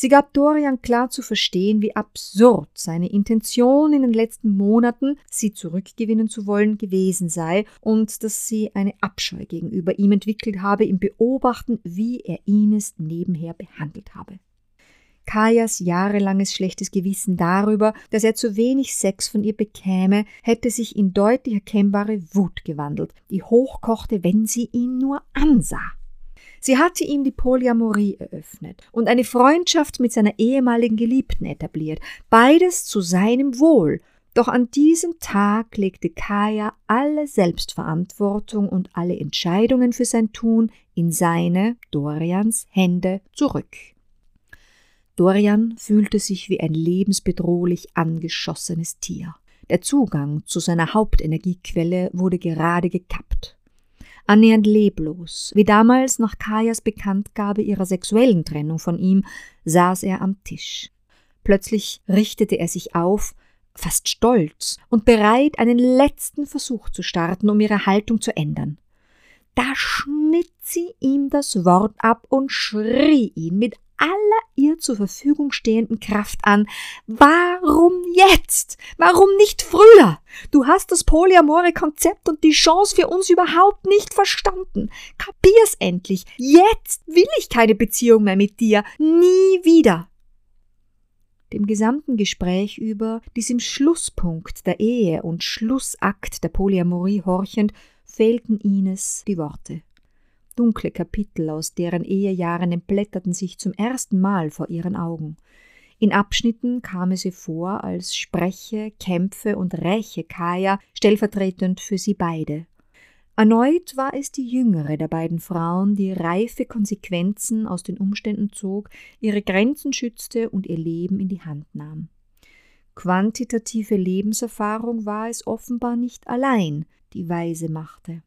Sie gab Dorian klar zu verstehen, wie absurd seine Intention in den letzten Monaten, sie zurückgewinnen zu wollen, gewesen sei und dass sie eine Abscheu gegenüber ihm entwickelt habe im Beobachten, wie er Ines nebenher behandelt habe. Kajas jahrelanges schlechtes Gewissen darüber, dass er zu wenig Sex von ihr bekäme, hätte sich in deutlich erkennbare Wut gewandelt, die hochkochte, wenn sie ihn nur ansah. Sie hatte ihm die Polyamorie eröffnet und eine Freundschaft mit seiner ehemaligen Geliebten etabliert, beides zu seinem Wohl. Doch an diesem Tag legte Kaya alle Selbstverantwortung und alle Entscheidungen für sein Tun in seine, Dorians, Hände zurück. Dorian fühlte sich wie ein lebensbedrohlich angeschossenes Tier. Der Zugang zu seiner Hauptenergiequelle wurde gerade gekappt. Annähernd leblos, wie damals nach Kajas Bekanntgabe ihrer sexuellen Trennung von ihm, saß er am Tisch. Plötzlich richtete er sich auf, fast stolz und bereit, einen letzten Versuch zu starten, um ihre Haltung zu ändern. Da schnitt sie ihm das Wort ab und schrie ihn mit aller ihr zur Verfügung stehenden Kraft an. Warum jetzt? Warum nicht früher? Du hast das polyamore Konzept und die Chance für uns überhaupt nicht verstanden. Kapier's endlich. Jetzt will ich keine Beziehung mehr mit dir. Nie wieder. Dem gesamten Gespräch über, diesem Schlusspunkt der Ehe und Schlussakt der Polyamorie horchend, fehlten Ines die Worte. Dunkle Kapitel aus deren Ehejahren entblätterten sich zum ersten Mal vor ihren Augen. In Abschnitten kam es ihr vor, als spreche, kämpfe und räche Kaya stellvertretend für sie beide. Erneut war es die jüngere der beiden Frauen, die reife Konsequenzen aus den Umständen zog, ihre Grenzen schützte und ihr Leben in die Hand nahm. Quantitative Lebenserfahrung war es offenbar nicht allein, die weise machte.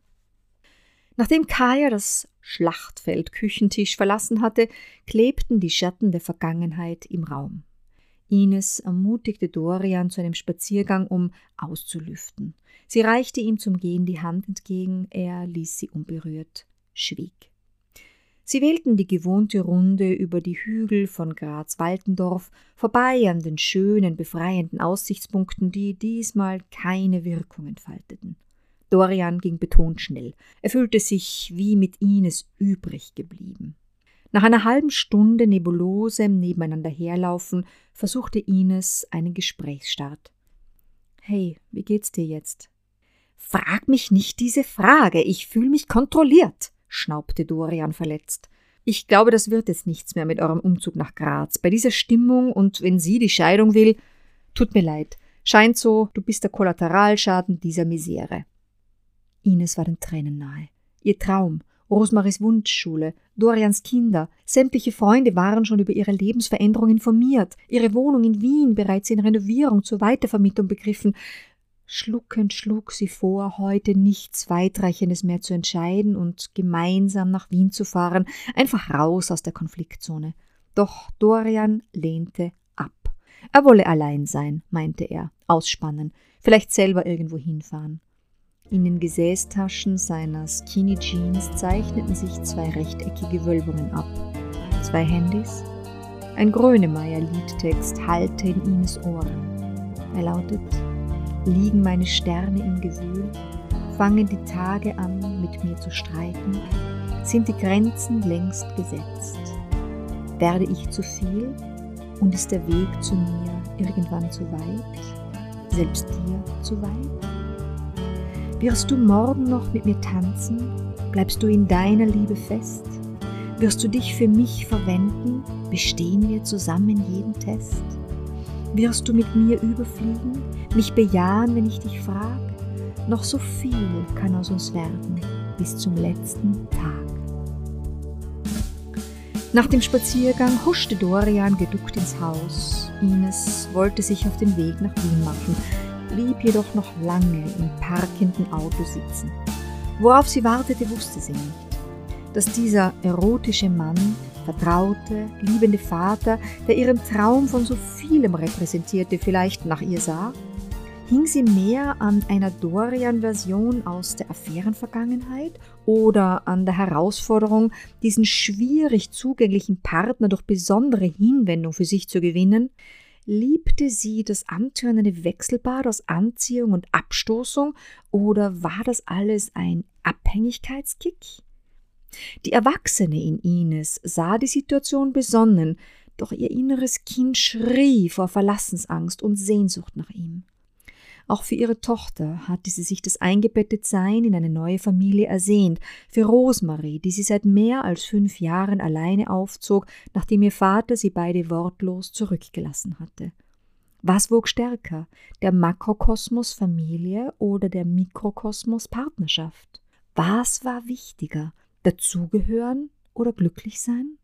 Nachdem Kaya das Schlachtfeld Küchentisch verlassen hatte, klebten die Schatten der Vergangenheit im Raum. Ines ermutigte Dorian zu einem Spaziergang, um auszulüften. Sie reichte ihm zum Gehen die Hand entgegen, er ließ sie unberührt, schwieg. Sie wählten die gewohnte Runde über die Hügel von Graz-Waltendorf, vorbei an den schönen, befreienden Aussichtspunkten, die diesmal keine Wirkung entfalteten. Dorian ging betont schnell. Er fühlte sich wie mit Ines übrig geblieben. Nach einer halben Stunde nebulosem Nebeneinander herlaufen versuchte Ines einen Gesprächsstart. Hey, wie geht's dir jetzt? Frag mich nicht diese Frage, ich fühle mich kontrolliert, schnaubte Dorian verletzt. Ich glaube, das wird jetzt nichts mehr mit eurem Umzug nach Graz. Bei dieser Stimmung und wenn sie die Scheidung will, tut mir leid. Scheint so, du bist der Kollateralschaden dieser Misere. Ines war den Tränen nahe. Ihr Traum, Rosmaries Wunschschule, Dorians Kinder, sämtliche Freunde waren schon über ihre Lebensveränderung informiert, ihre Wohnung in Wien bereits in Renovierung zur Weitervermietung begriffen. Schluckend schlug sie vor, heute nichts Weitreichendes mehr zu entscheiden und gemeinsam nach Wien zu fahren, einfach raus aus der Konfliktzone. Doch Dorian lehnte ab. Er wolle allein sein, meinte er, ausspannen, vielleicht selber irgendwo hinfahren. In den Gesäßtaschen seiner Skinny Jeans zeichneten sich zwei rechteckige Wölbungen ab. Zwei Handys. Ein Grönemeyer-Liedtext hallte in Ines Ohren. Er lautet: Liegen meine Sterne im Gewühl, fangen die Tage an, mit mir zu streiten. sind die Grenzen längst gesetzt. Werde ich zu viel und ist der Weg zu mir irgendwann zu weit, selbst dir zu weit? Wirst du morgen noch mit mir tanzen? Bleibst du in deiner Liebe fest? Wirst du dich für mich verwenden? Bestehen wir zusammen jeden Test? Wirst du mit mir überfliegen, mich bejahen, wenn ich dich frag? Noch so viel kann aus uns werden bis zum letzten Tag. Nach dem Spaziergang huschte Dorian geduckt ins Haus. Ines wollte sich auf den Weg nach Wien machen, blieb jedoch noch lange im parkenden Auto sitzen. Worauf sie wartete, wusste sie nicht. Dass dieser erotische Mann, vertraute, liebende Vater, der ihren Traum von so vielem repräsentierte, vielleicht nach ihr sah? Hing sie mehr an einer Dorian-Version aus der Affärenvergangenheit oder an der Herausforderung, diesen schwierig zugänglichen Partner durch besondere Hinwendung für sich zu gewinnen? Liebte sie das antörnende Wechselbad aus Anziehung und Abstoßung oder war das alles ein Abhängigkeitskick? Die Erwachsene in Ines sah die Situation besonnen, doch ihr inneres Kind schrie vor Verlassensangst und Sehnsucht nach ihm. Auch für ihre Tochter hatte sie sich das Eingebettetsein in eine neue Familie ersehnt, für Rosemarie, die sie seit mehr als fünf Jahren alleine aufzog, nachdem ihr Vater sie beide wortlos zurückgelassen hatte. Was wog stärker, der Makrokosmos Familie oder der Mikrokosmos Partnerschaft? Was war wichtiger, dazugehören oder glücklich sein?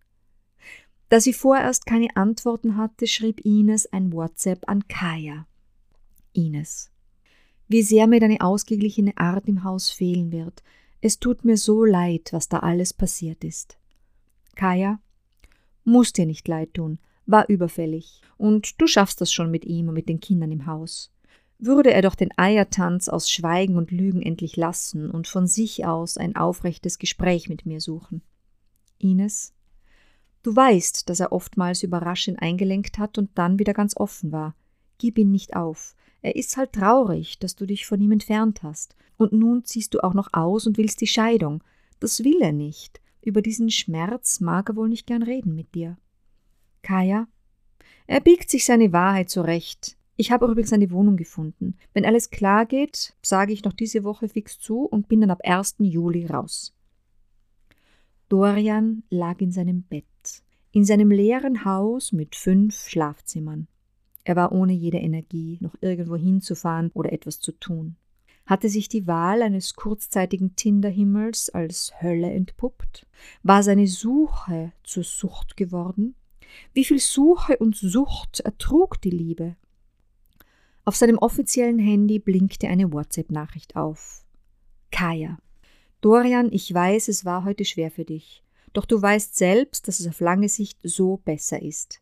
Da sie vorerst keine Antworten hatte, schrieb Ines ein WhatsApp an Kaya. Ines. Wie sehr mir deine ausgeglichene Art im Haus fehlen wird. Es tut mir so leid, was da alles passiert ist. Kaya, muss dir nicht leid tun, war überfällig, und du schaffst das schon mit ihm und mit den Kindern im Haus. Würde er doch den Eiertanz aus Schweigen und Lügen endlich lassen und von sich aus ein aufrechtes Gespräch mit mir suchen. Ines, du weißt, dass er oftmals überraschend eingelenkt hat und dann wieder ganz offen war. Gib ihn nicht auf. Er ist halt traurig, dass du dich von ihm entfernt hast. Und nun ziehst du auch noch aus und willst die Scheidung. Das will er nicht. Über diesen Schmerz mag er wohl nicht gern reden mit dir. Kaya? Er biegt sich seine Wahrheit zurecht. Ich habe übrigens eine Wohnung gefunden. Wenn alles klar geht, sage ich noch diese Woche fix zu und bin dann ab 1. Juli raus. Dorian lag in seinem Bett, in seinem leeren Haus mit fünf Schlafzimmern. Er war ohne jede Energie, noch irgendwo hinzufahren oder etwas zu tun. Hatte sich die Wahl eines kurzzeitigen Tinderhimmels als Hölle entpuppt? War seine Suche zur Sucht geworden? Wie viel Suche und Sucht ertrug die Liebe? Auf seinem offiziellen Handy blinkte eine WhatsApp-Nachricht auf. Kaya. Dorian, ich weiß, es war heute schwer für dich. Doch du weißt selbst, dass es auf lange Sicht so besser ist.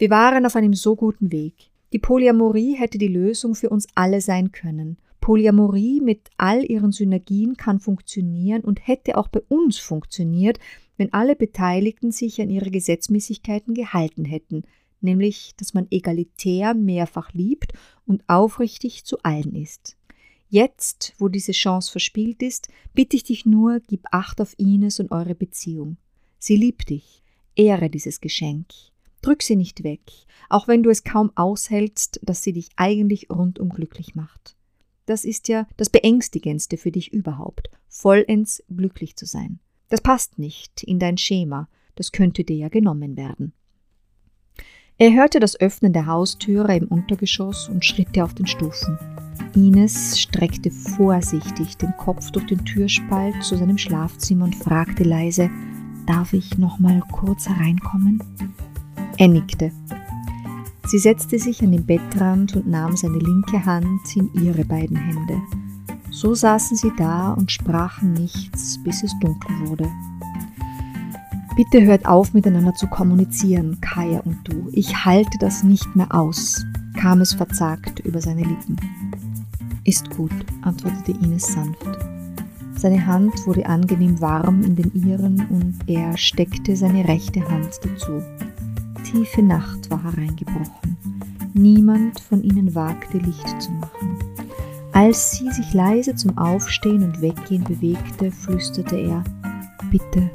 Wir waren auf einem so guten Weg. Die Polyamorie hätte die Lösung für uns alle sein können. Polyamorie mit all ihren Synergien kann funktionieren und hätte auch bei uns funktioniert, wenn alle Beteiligten sich an ihre Gesetzmäßigkeiten gehalten hätten, nämlich dass man egalitär mehrfach liebt und aufrichtig zu allen ist. Jetzt, wo diese Chance verspielt ist, bitte ich dich nur, gib Acht auf Ines und eure Beziehung. Sie liebt dich. Ehre dieses Geschenk. Drück sie nicht weg, auch wenn du es kaum aushältst, dass sie dich eigentlich rundum glücklich macht. Das ist ja das Beängstigendste für dich überhaupt, vollends glücklich zu sein. Das passt nicht in dein Schema, das könnte dir ja genommen werden. Er hörte das Öffnen der Haustüre im Untergeschoss und Schritte auf den Stufen. Ines streckte vorsichtig den Kopf durch den Türspalt zu seinem Schlafzimmer und fragte leise: Darf ich noch mal kurz hereinkommen? Er nickte. Sie setzte sich an den Bettrand und nahm seine linke Hand in ihre beiden Hände. So saßen sie da und sprachen nichts, bis es dunkel wurde. Bitte hört auf, miteinander zu kommunizieren, Kaya und du. Ich halte das nicht mehr aus, kam es verzagt über seine Lippen. Ist gut, antwortete Ines sanft. Seine Hand wurde angenehm warm in den ihren und er steckte seine rechte Hand dazu. Tiefe Nacht war hereingebrochen. Niemand von ihnen wagte Licht zu machen. Als sie sich leise zum Aufstehen und Weggehen bewegte, flüsterte er bitte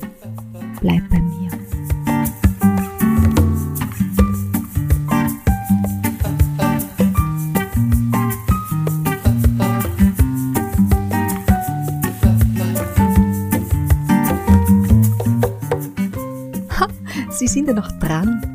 bleib bei mir. Sie sind ja noch dran.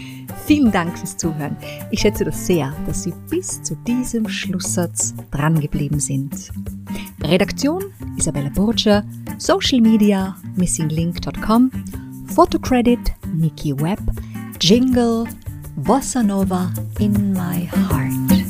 Vielen Dank fürs Zuhören. Ich schätze das sehr, dass Sie bis zu diesem Schlusssatz drangeblieben sind. Redaktion Isabella Burger, Social Media missinglink.com, Photocredit Nikki Webb, Jingle Bossa Nova in my heart.